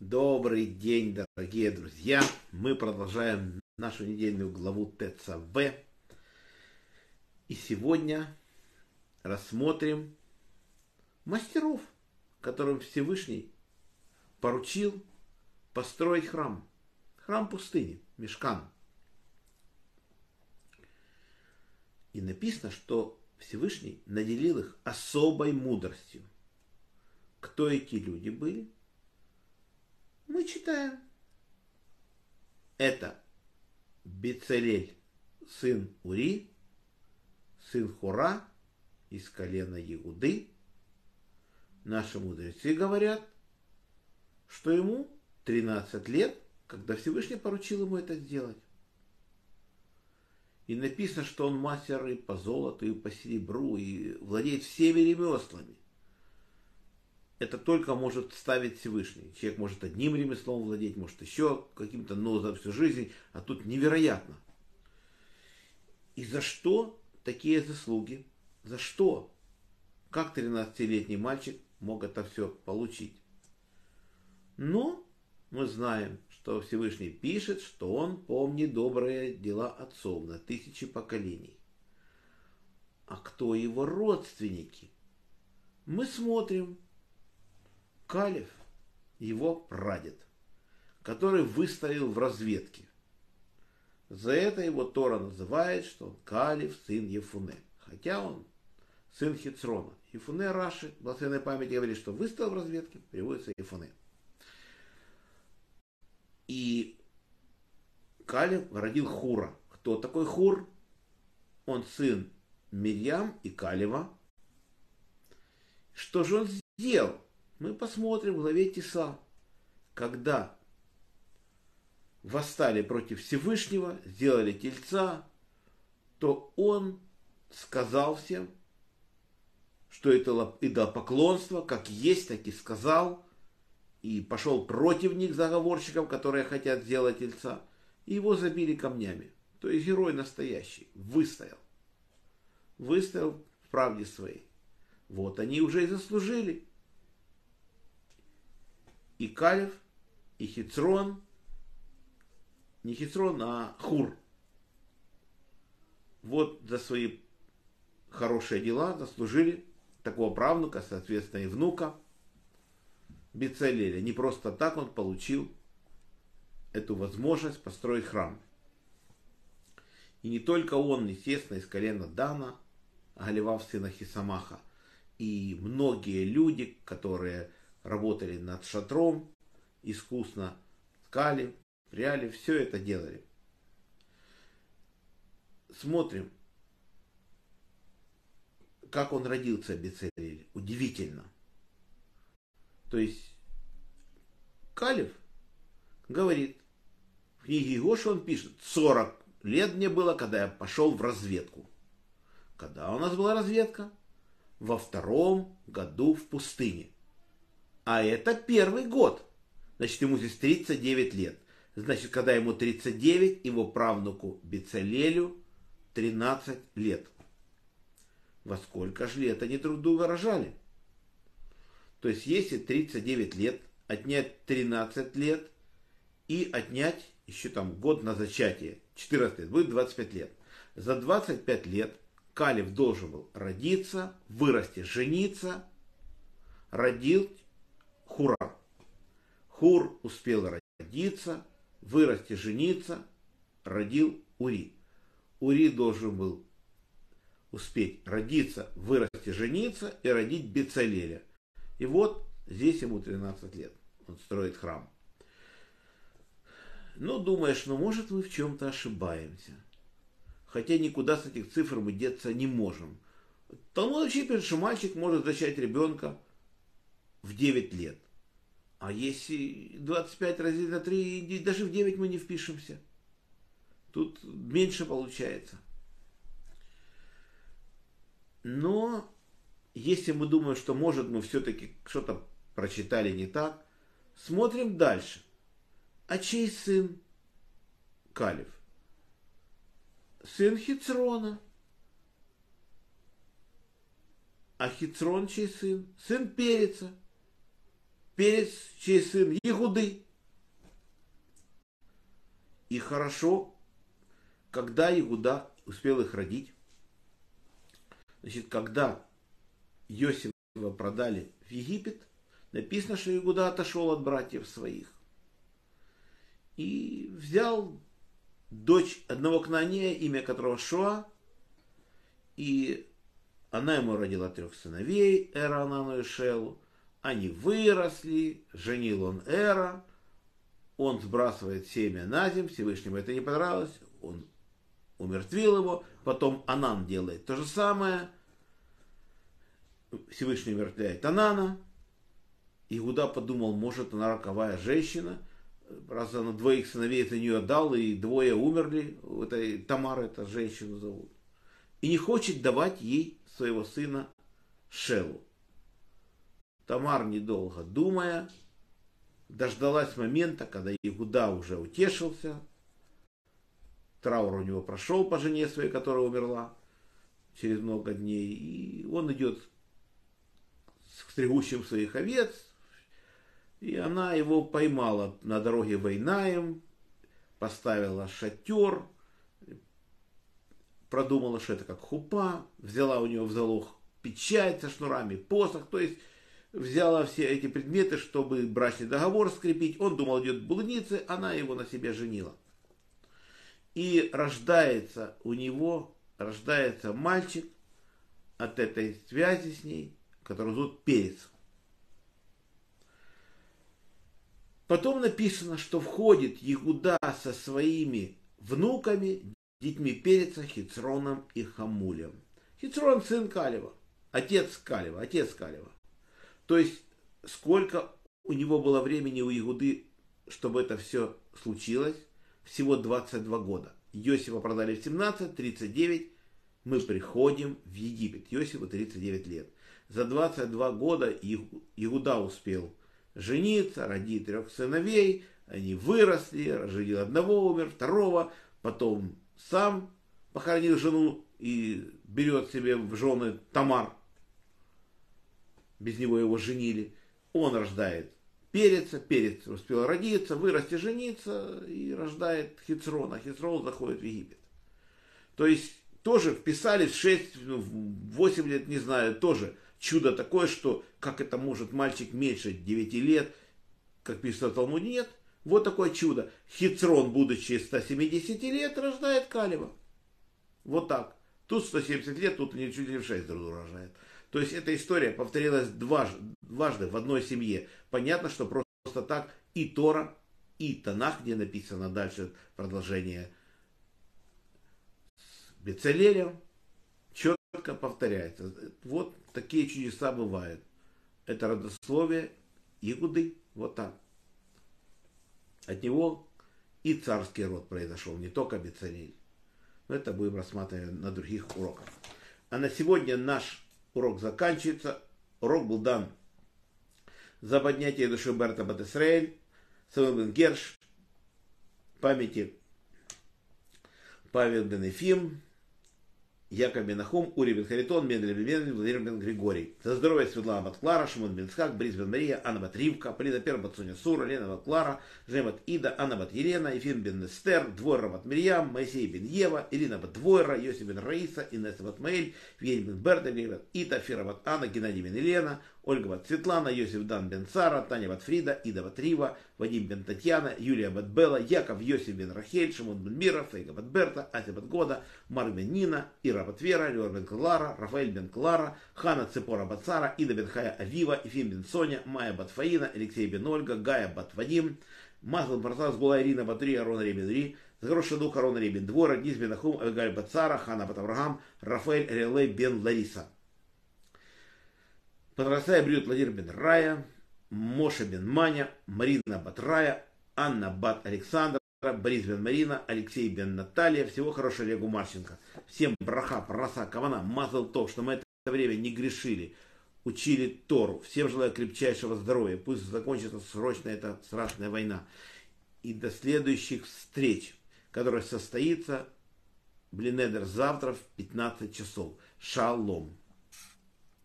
Добрый день, дорогие друзья! Мы продолжаем нашу недельную главу ТЦВ. И сегодня рассмотрим мастеров, которым Всевышний поручил построить храм. Храм пустыни, Мешкан. И написано, что Всевышний наделил их особой мудростью. Кто эти люди были? Мы читаем. Это Бецелель, сын Ури, сын Хура из колена Иуды. Наши мудрецы говорят, что ему 13 лет, когда Всевышний поручил ему это сделать. И написано, что он мастер и по золоту, и по серебру, и владеет всеми ремеслами. Это только может ставить Всевышний. Человек может одним ремеслом владеть, может еще каким-то, но за всю жизнь, а тут невероятно. И за что такие заслуги? За что? Как 13-летний мальчик мог это все получить? Но мы знаем, что Всевышний пишет, что он помнит добрые дела отцов на тысячи поколений. А кто его родственники? Мы смотрим. Калев, его прадед, который выставил в разведке. За это его Тора называет, что он Калев, сын Ефуне. Хотя он сын Хицрона. Ефуне Раши, благословенной памяти, говорит, что выставил в разведке, переводится Ефуне. И Калев родил Хура. Кто такой Хур? Он сын Мирьям и Калева. Что же он сделал? Мы посмотрим в главе Тиса, когда восстали против Всевышнего, сделали тельца, то он сказал всем, что это идолопоклонство, как есть, так и сказал, и пошел против них, заговорщиков, которые хотят сделать тельца, и его забили камнями. То есть герой настоящий, выстоял. Выстоял в правде своей. Вот они уже и заслужили. И Калев, и Хицрон, не Хицрон, а Хур. Вот за свои хорошие дела заслужили такого правнука, соответственно, и внука – Бецалеля. Не просто так он получил эту возможность построить храм. И не только он, естественно, из колена Дана, Галивав сына Хисамаха, и многие люди, которые работали над шатром, искусно ткали, пряли, все это делали. Смотрим, как он родился, Бецалель. Удивительно – то есть Калев говорит, в книге Гоша он пишет, 40 лет мне было, когда я пошел в разведку. Когда у нас была разведка? Во втором году в пустыне. А это первый год. Значит, ему здесь 39 лет. Значит, когда ему 39, его правнуку Бецалелю 13 лет. Во сколько же лет они друг друга рожали? То есть если 39 лет, отнять 13 лет и отнять еще там год на зачатие, 14 лет, будет 25 лет. За 25 лет Калев должен был родиться, вырасти, жениться, Хура. Хур успел родиться, вырасти, жениться, родил Ури. Ури должен был успеть родиться, вырасти, жениться и родить Бецалеля. И вот здесь ему 13 лет. Он строит храм. Ну, думаешь, ну, может, мы в чем-то ошибаемся. Хотя никуда с этих цифр мы деться не можем. Талмуд вообще пишет, что мальчик может зачать ребенка в 9 лет. А если 25 разделить на 3, даже в 9 мы не впишемся. Тут меньше получается. Но если мы думаем, что может мы все-таки что-то прочитали не так, смотрим дальше. А чей сын Калев? Сын Хицрона. А Хицрон чей сын? Сын Переца. Перец, чей сын Егуды. И хорошо, когда Егуда успел их родить. Значит, когда Иосифа продали в Египет, написано, что Егуда отошел от братьев своих. И взял дочь одного кнанея, имя которого Шоа, и она ему родила трех сыновей, Эра, Анану и Шелу. Они выросли, женил он Эра, он сбрасывает семя на землю, Всевышнему это не понравилось, он умертвил его, потом Анан делает то же самое, Всевышний умертвляет Анана, Иуда подумал, может она роковая женщина, раз она двоих сыновей за нее отдал, и двое умерли, это Тамара, это женщину зовут, и не хочет давать ей своего сына Шелу. Тамар, недолго думая, дождалась момента, когда Игуда уже утешился, траур у него прошел по жене своей, которая умерла через много дней, и он идет к стригущим своих овец, и она его поймала на дороге Войнаем, поставила шатер, продумала, что это как хупа, взяла у него в залог печать со шнурами, посох, то есть взяла все эти предметы, чтобы брачный договор скрепить. Он думал, идет к блуднице, она его на себе женила. И рождается у него, рождается мальчик от этой связи с ней, который зовут Перец. Потом написано, что входит Ягуда со своими внуками, детьми Переца, Хицроном и Хамулем. Хицрон сын Калева, отец Калева, отец Калева. То есть, сколько у него было времени у Игуды, чтобы это все случилось? Всего 22 года. Иосифа продали в 17, 39. Мы приходим в Египет. Иосифу 39 лет. За 22 года Игуда успел жениться, родить трех сыновей. Они выросли, родил одного, умер, второго. Потом сам похоронил жену и берет себе в жены Тамар. Без него его женили. Он рождает Переца, Перец успел родиться, вырасти, жениться и рождает Хицрон, а Хицрон заходит в Египет. То есть тоже вписали в 6, 8 лет, не знаю, тоже чудо такое, что как это может мальчик меньше 9 лет, как пишется в нет. Вот такое чудо. Хицрон, будучи 170 лет, рождает Калева. Вот так. Тут 170 лет, тут они чуть ли в 6 друг друга рождают. То есть эта история повторилась дважды, дважды в одной семье. Понятно, что просто так и Тора, и Танах, где написано дальше продолжение с Бецелелем, четко повторяется. Вот такие чудеса бывают. Это родословие Игуды, вот так. От него и царский род произошел, не только Бецалель. Но это будем рассматривать на других уроках. А на сегодня наш урок заканчивается. Урок был дан за поднятие души Берта Батисраэль, Самуэл бен Герш, памяти Павел бен Ефим, Яков бен Ахум, Ури бен Харитон, бен Мендель, Владимир бен Григорий. За здоровье Светлана бат Клара, Шимон бен Скак, Брис бен Мария, Анна бат Ривка, Полина Пер бат Сура, Лена бат Клара, Жем бат Ида, Анна бат Елена, Ефим бен Нестер, Двойра бат Мирьям, Моисей бен Ева, Ирина бат Двойра, Йосиф бен Раиса, Инесса бат Маэль, Вень бен Бердель, бат Ита, Фира бат Анна, Геннадий бен Елена, Ольга бат Светлана, Йосиф Дан бен Сара, Таня бат Фрида, Ида бат Рива, Вадим бен Татьяна, Юлия бат Белла, Яков Йосиф бен Рахель, Шимон бен Мира, Фейга бат Берта, Ася бат Года, Марк бен Нина, Ира бат Вера, Леор бен Клара, Рафаэль бен Клара, Хана Цепора бат Сара, Ида бен Хая Авива, Ефим бен Соня, Майя бат Фаина, Алексей бен Ольга, Гая бат Вадим, Мазл Барсас, Гула Ирина бат Ри, Арон Ребен Ри, Загроший дух Арон Ребен Двора, Низ бен Ахум, Авигаль бат Сара, Хана бат Авраам, Рафаэль Релей бен Лариса. Подрастая брюет Владимир бен Рая, Моша бен Маня, Марина бат Рая, Анна бат Александра, Борис бен Марина, Алексей бен Наталья. Всего хорошего Олегу Марченко. Всем браха, параса, кавана, мазал то, что мы это время не грешили, учили Тору. Всем желаю крепчайшего здоровья. Пусть закончится срочно эта страшная война. И до следующих встреч, которая состоится, Блинедер, завтра в 15 часов. Шалом.